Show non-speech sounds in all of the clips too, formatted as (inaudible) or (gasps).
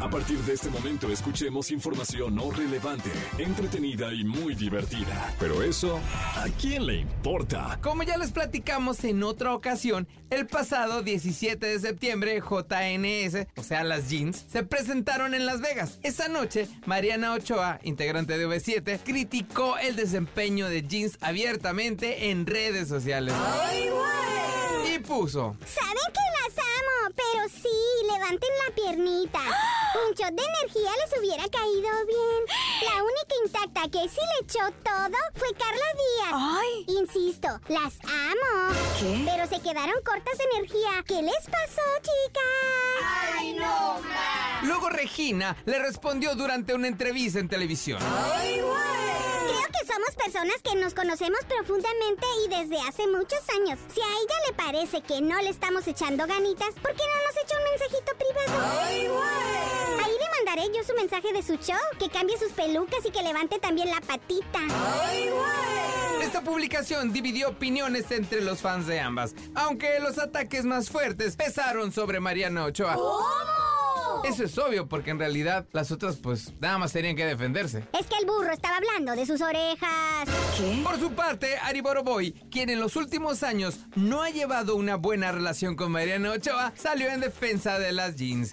A partir de este momento escuchemos información no relevante, entretenida y muy divertida. Pero eso, ¿a quién le importa? Como ya les platicamos en otra ocasión, el pasado 17 de septiembre JNS, o sea las jeans, se presentaron en Las Vegas. Esa noche, Mariana Ochoa, integrante de V7, criticó el desempeño de jeans abiertamente en redes sociales. Y puso... Saben que las amo, pero sí, levanten la piernita. (gasps) (gasps) Shot de energía les hubiera caído bien. La única intacta que sí le echó todo fue Carla Díaz. ¡Ay! Insisto, las amo. ¿Qué? Pero se quedaron cortas de energía. ¿Qué les pasó, chicas? ¡Ay, no, Luego Regina le respondió durante una entrevista en televisión. Creo que somos personas que nos conocemos profundamente y desde hace muchos años. Si a ella le parece que no le estamos echando ganitas, ¿por qué no nos echa un mensajito privado? Ahí le mandaré yo su mensaje de su show, que cambie sus pelucas y que levante también la patita. Esta publicación dividió opiniones entre los fans de ambas, aunque los ataques más fuertes pesaron sobre Mariana Ochoa. Eso es obvio, porque en realidad las otras pues nada más tenían que defenderse. Es que el burro estaba hablando de sus orejas. ¿Qué? Por su parte, Ari Boroboy, quien en los últimos años no ha llevado una buena relación con Mariana Ochoa, salió en defensa de las jeans.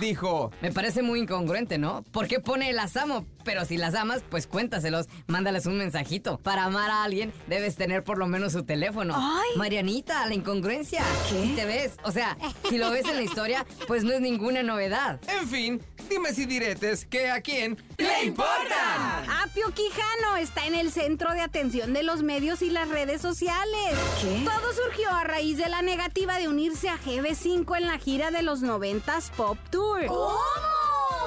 Dijo, Me parece muy incongruente, ¿no? ¿Por qué pone las amo? Pero si las amas, pues cuéntaselos, mándales un mensajito. Para amar a alguien, debes tener por lo menos su teléfono. ¡Ay! Marianita, la incongruencia. ¿Qué? Si te ves, o sea, si lo ves en la historia, pues no es ninguna novedad. en fin, dime si diretes que a quién le importan. Apio Quijano está en el centro de atención de los medios y las redes sociales. ¿Qué? Todo surgió a raíz de la negativa de unirse a GB5 en la gira de los 90s Pop Tour.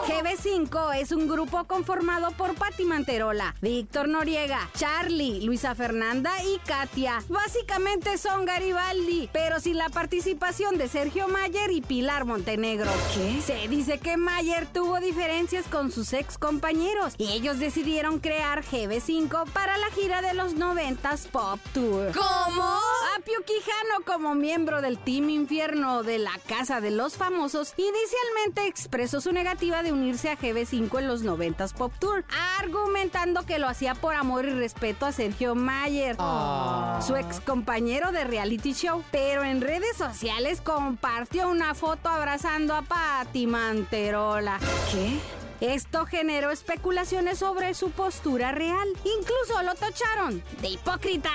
GB5 es un grupo conformado por Patti Manterola, Víctor Noriega, Charlie, Luisa Fernanda y Katia. Básicamente son Garibaldi, pero sin la participación de Sergio Mayer y Pilar Montenegro. ¿Qué? Se dice que Mayer tuvo diferencias con sus ex compañeros y ellos decidieron crear GB5 para la gira de los 90s Pop Tour. ¿Cómo? Apio Quijano, como miembro del Team Infierno de la Casa de los Famosos, inicialmente expresó su negativa de unirse a GB5 en los 90s Pop Tour, argumentando que lo hacía por amor y respeto a Sergio Mayer, su ex compañero de reality show, pero en redes sociales compartió una foto abrazando a Patti Manterola. ¿Qué? Esto generó especulaciones sobre su postura real. Incluso lo tacharon de hipócrita.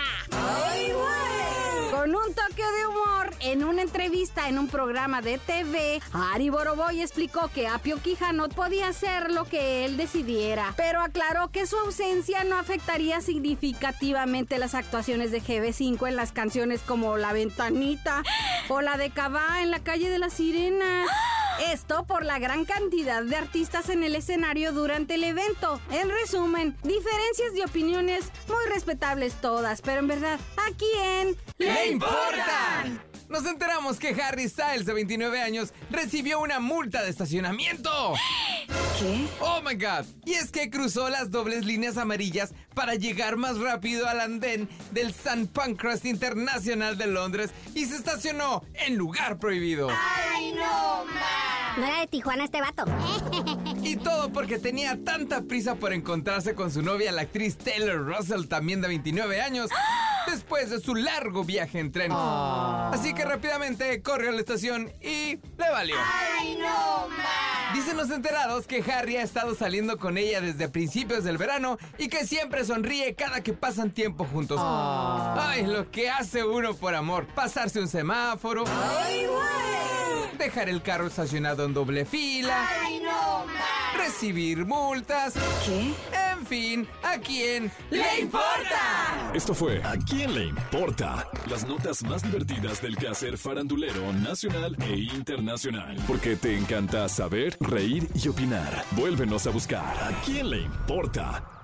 Con un toque de humor, en una entrevista en un programa de TV, Ari Boroboy explicó que Apio Quijano podía hacer lo que él decidiera, pero aclaró que su ausencia no afectaría significativamente las actuaciones de GB5 en las canciones como La Ventanita o la de Cabá en la calle de la Sirena. Esto por la gran cantidad de artistas en el escenario durante el evento. En resumen, diferencias de opiniones muy respetables todas, pero en verdad, ¿a quién ¡Le importan! Nos enteramos que Harry Styles, de 29 años, recibió una multa de estacionamiento. (gasps) ¿Qué? ¡Oh, my God! Y es que cruzó las dobles líneas amarillas para llegar más rápido al andén del St. Pancras Internacional de Londres y se estacionó en lugar prohibido. No era de Tijuana este vato. (laughs) Y todo porque tenía tanta prisa por encontrarse con su novia, la actriz Taylor Russell, también de 29 años, (gasps) después de su largo viaje en tren. Así que rápidamente corrió a la estación y le valió. Dicen los enterados que Harry ha estado saliendo con ella desde principios del verano y que siempre sonríe cada que pasan tiempo juntos. Ay, lo que hace uno por amor. Pasarse un semáforo. Dejar el carro estacionado en doble fila. Recibir multas. ¿Qué? En fin, ¿a quién le importa? Esto fue ¿A quién le importa? Las notas más divertidas del quehacer farandulero nacional e internacional. Porque te encanta saber, reír y opinar. Vuélvenos a buscar ¿A quién le importa?